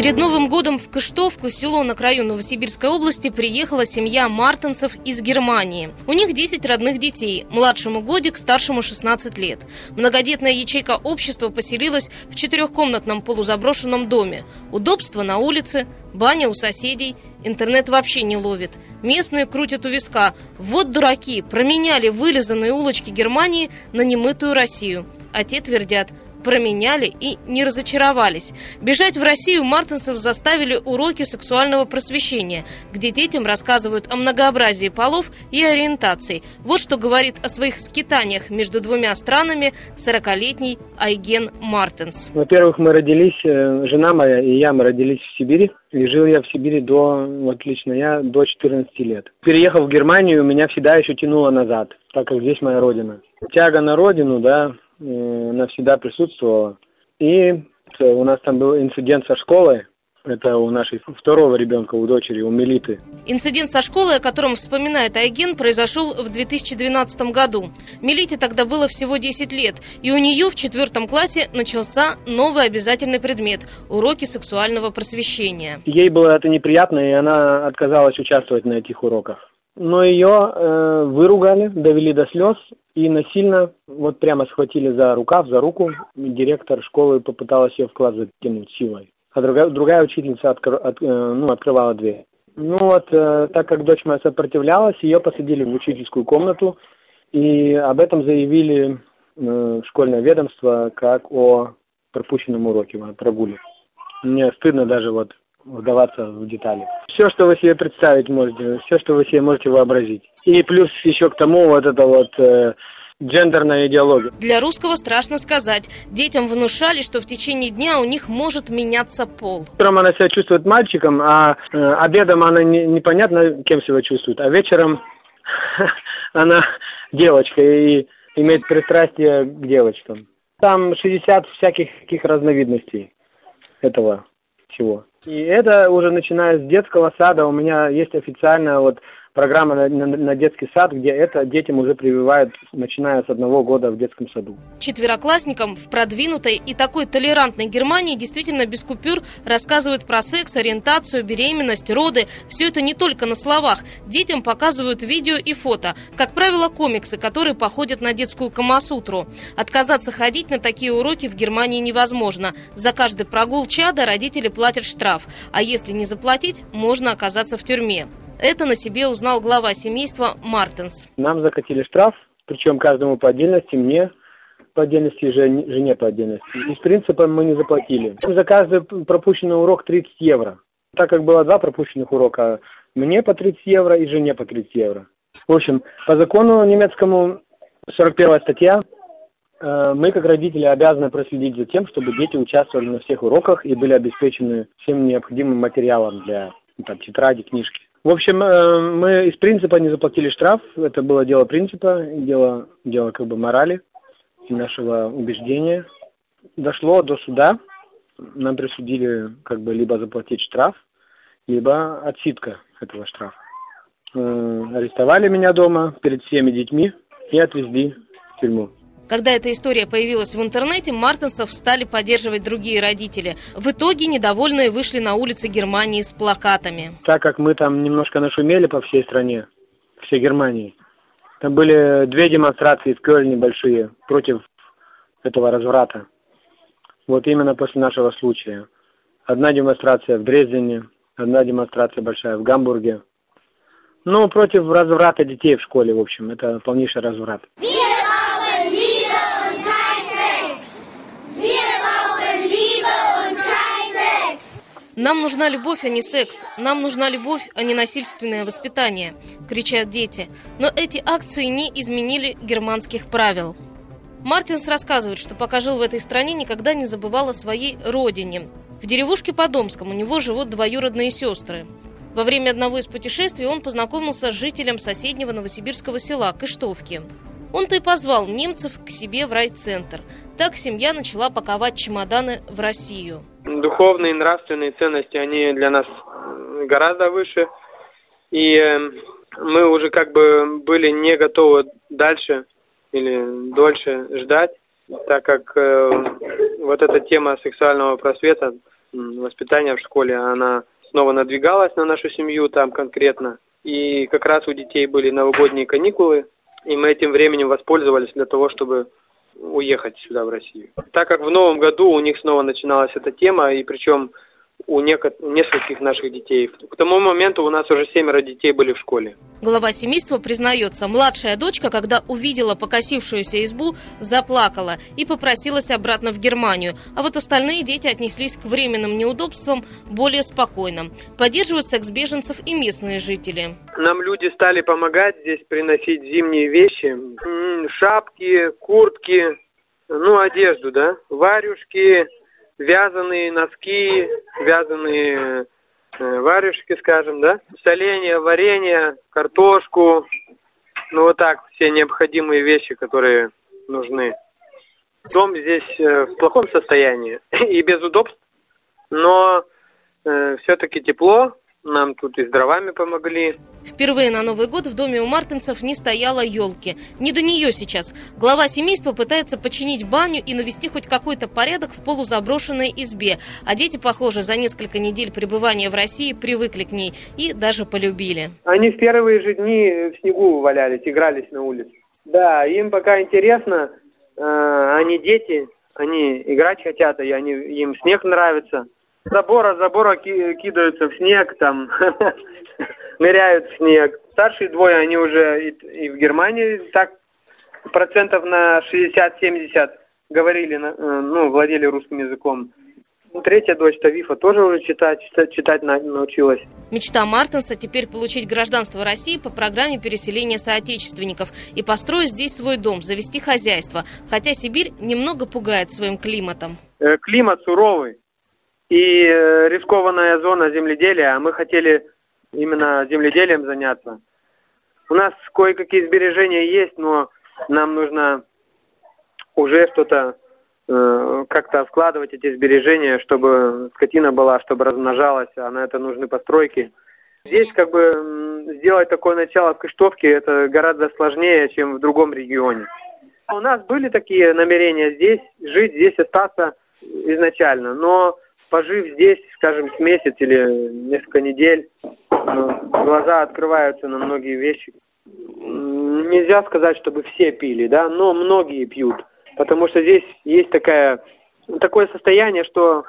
Перед Новым годом в Кыштовку, село на краю Новосибирской области, приехала семья Мартинцев из Германии. У них 10 родных детей, младшему годик, старшему 16 лет. Многодетная ячейка общества поселилась в четырехкомнатном полузаброшенном доме. Удобство на улице, баня у соседей, интернет вообще не ловит. Местные крутят у виска. Вот дураки, променяли вылизанные улочки Германии на немытую Россию. А те твердят – променяли и не разочаровались. Бежать в Россию мартинсов заставили уроки сексуального просвещения, где детям рассказывают о многообразии полов и ориентаций. Вот что говорит о своих скитаниях между двумя странами 40-летний Айген Мартинс. Во-первых, мы родились, э, жена моя и я, мы родились в Сибири. И жил я в Сибири до, вот лично я, до 14 лет. Переехав в Германию, меня всегда еще тянуло назад, так как здесь моя родина. Тяга на родину, да, навсегда присутствовала. И у нас там был инцидент со школой, это у нашей второго ребенка, у дочери, у Мелиты. Инцидент со школой, о котором вспоминает Айген, произошел в 2012 году. Мелите тогда было всего 10 лет, и у нее в четвертом классе начался новый обязательный предмет – уроки сексуального просвещения. Ей было это неприятно, и она отказалась участвовать на этих уроках но ее э, выругали, довели до слез и насильно вот прямо схватили за рукав, за руку. Директор школы попыталась ее в класс затянуть силой. А другая, другая учительница откр, от, э, ну, открывала дверь. Ну вот, э, так как дочь моя сопротивлялась, ее посадили в учительскую комнату, и об этом заявили э, школьное ведомство как о пропущенном уроке, о прогуле. Мне стыдно даже вот вдаваться в детали. Все, что вы себе представить можете, все, что вы себе можете вообразить. И плюс еще к тому вот это вот э, гендерная идеология. Для русского страшно сказать. Детям внушали, что в течение дня у них может меняться пол. Утром она себя чувствует мальчиком, а э, обедом она не, непонятно кем себя чувствует, а вечером она девочка и имеет пристрастие к девочкам. Там 60 всяких таких разновидностей этого всего. И это уже начиная с детского сада у меня есть официально вот программа на, на, на детский сад, где это детям уже прививают, начиная с одного года в детском саду. Четвероклассникам в продвинутой и такой толерантной Германии действительно без купюр рассказывают про секс, ориентацию, беременность, роды. Все это не только на словах. Детям показывают видео и фото. Как правило, комиксы, которые походят на детскую камасутру. Отказаться ходить на такие уроки в Германии невозможно. За каждый прогул чада родители платят штраф. А если не заплатить, можно оказаться в тюрьме. Это на себе узнал глава семейства Мартинс. Нам закатили штраф, причем каждому по отдельности, мне по отдельности, жене, жене по отдельности. Из принципа мы не заплатили. За каждый пропущенный урок 30 евро. Так как было два пропущенных урока, мне по 30 евро и жене по 30 евро. В общем, по закону немецкому 41 статья, э, мы как родители обязаны проследить за тем, чтобы дети участвовали на всех уроках и были обеспечены всем необходимым материалом для там, тетради, книжки. В общем, э, мы из принципа не заплатили штраф. Это было дело принципа, дело, дело как бы морали и нашего убеждения. Дошло до суда. Нам присудили как бы либо заплатить штраф, либо отсидка этого штрафа. Э, арестовали меня дома перед всеми детьми и отвезли в тюрьму. Когда эта история появилась в интернете, Мартинсов стали поддерживать другие родители. В итоге недовольные вышли на улицы Германии с плакатами. Так как мы там немножко нашумели по всей стране, всей Германии, там были две демонстрации в Кёльне большие против этого разврата. Вот именно после нашего случая. Одна демонстрация в Дрездене, одна демонстрация большая в Гамбурге. Ну, против разврата детей в школе, в общем. Это полнейший разврат. «Нам нужна любовь, а не секс. Нам нужна любовь, а не насильственное воспитание», – кричат дети. Но эти акции не изменили германских правил. Мартинс рассказывает, что пока жил в этой стране, никогда не забывал о своей родине. В деревушке Подомском у него живут двоюродные сестры. Во время одного из путешествий он познакомился с жителем соседнего новосибирского села Кыштовки. Он-то и позвал немцев к себе в райцентр. Так семья начала паковать чемоданы в Россию. Духовные и нравственные ценности, они для нас гораздо выше. И э, мы уже как бы были не готовы дальше или дольше ждать, так как э, вот эта тема сексуального просвета, воспитания в школе, она снова надвигалась на нашу семью там конкретно. И как раз у детей были новогодние каникулы, и мы этим временем воспользовались для того, чтобы уехать сюда, в Россию. Так как в новом году у них снова начиналась эта тема, и причем у, нескольких наших детей. К тому моменту у нас уже семеро детей были в школе. Глава семейства признается, младшая дочка, когда увидела покосившуюся избу, заплакала и попросилась обратно в Германию. А вот остальные дети отнеслись к временным неудобствам более спокойно. Поддерживают секс беженцев и местные жители. Нам люди стали помогать здесь приносить зимние вещи. Шапки, куртки, ну, одежду, да, варюшки, вязаные носки, вязаные э, варежки, скажем, да, соленья, варенье, картошку, ну вот так, все необходимые вещи, которые нужны. Дом здесь э, в плохом состоянии и без удобств, но э, все-таки тепло, нам тут и с дровами помогли. Впервые на Новый год в доме у Мартинцев не стояло елки. Не до нее сейчас. Глава семейства пытается починить баню и навести хоть какой-то порядок в полузаброшенной избе. А дети, похоже, за несколько недель пребывания в России привыкли к ней и даже полюбили. Они в первые же дни в снегу валялись, игрались на улице. Да, им пока интересно, э, они дети, они играть хотят, и они, им снег нравится забора, забора кидаются в снег, там ныряют в снег. Старшие двое, они уже и, и в Германии так процентов на 60-70 говорили, э, ну, владели русским языком. Третья дочь Тавифа тоже уже читать, читать, читать научилась. Мечта Мартенса теперь получить гражданство России по программе переселения соотечественников и построить здесь свой дом, завести хозяйство. Хотя Сибирь немного пугает своим климатом. Э, климат суровый и э, рискованная зона земледелия, а мы хотели именно земледелием заняться. У нас кое-какие сбережения есть, но нам нужно уже что-то э, как-то вкладывать эти сбережения, чтобы скотина была, чтобы размножалась, а на это нужны постройки. Здесь как бы сделать такое начало в Кыштовке это гораздо сложнее, чем в другом регионе. У нас были такие намерения здесь жить, здесь остаться изначально, но пожив здесь, скажем, с месяц или несколько недель, глаза открываются на многие вещи. Нельзя сказать, чтобы все пили, да, но многие пьют, потому что здесь есть такая, такое состояние, что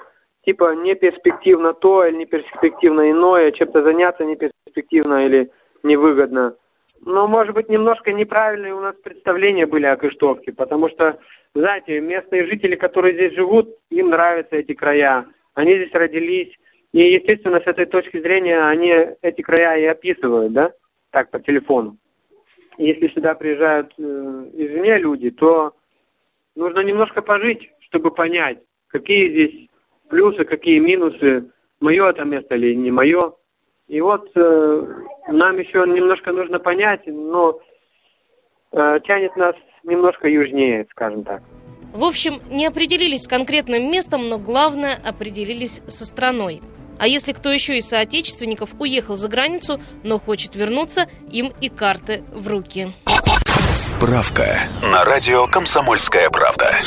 типа не перспективно то или не перспективно иное, чем-то заняться не перспективно или невыгодно. Но, может быть, немножко неправильные у нас представления были о Кыштовке, потому что, знаете, местные жители, которые здесь живут, им нравятся эти края. Они здесь родились. И, естественно, с этой точки зрения они эти края и описывают, да, так, по телефону. Если сюда приезжают э, извне люди, то нужно немножко пожить, чтобы понять, какие здесь плюсы, какие минусы, мое это место или не мое. И вот э, нам еще немножко нужно понять, но э, тянет нас немножко южнее, скажем так. В общем, не определились с конкретным местом, но главное, определились со страной. А если кто еще из соотечественников уехал за границу, но хочет вернуться, им и карты в руки. Справка на радио «Комсомольская правда».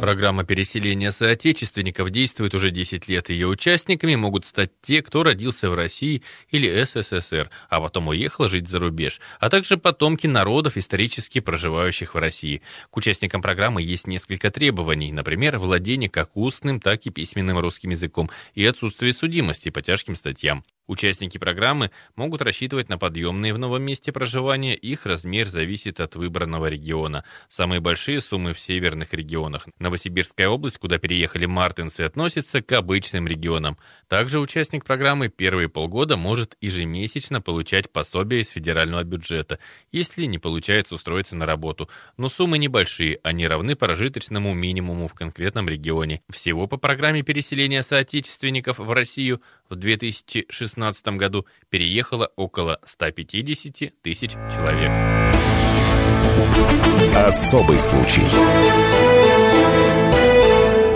Программа переселения соотечественников действует уже 10 лет. Ее участниками могут стать те, кто родился в России или СССР, а потом уехал жить за рубеж, а также потомки народов, исторически проживающих в России. К участникам программы есть несколько требований, например, владение как устным, так и письменным русским языком и отсутствие судимости по тяжким статьям. Участники программы могут рассчитывать на подъемные в новом месте проживания, их размер зависит от выбранного региона. Самые большие суммы в северных регионах. Новосибирская область, куда переехали мартинцы, относится к обычным регионам. Также участник программы первые полгода может ежемесячно получать пособие из федерального бюджета, если не получается устроиться на работу. Но суммы небольшие, они равны прожиточному минимуму в конкретном регионе. Всего по программе переселения соотечественников в Россию в 2016 году переехало около 150 тысяч человек. Особый случай.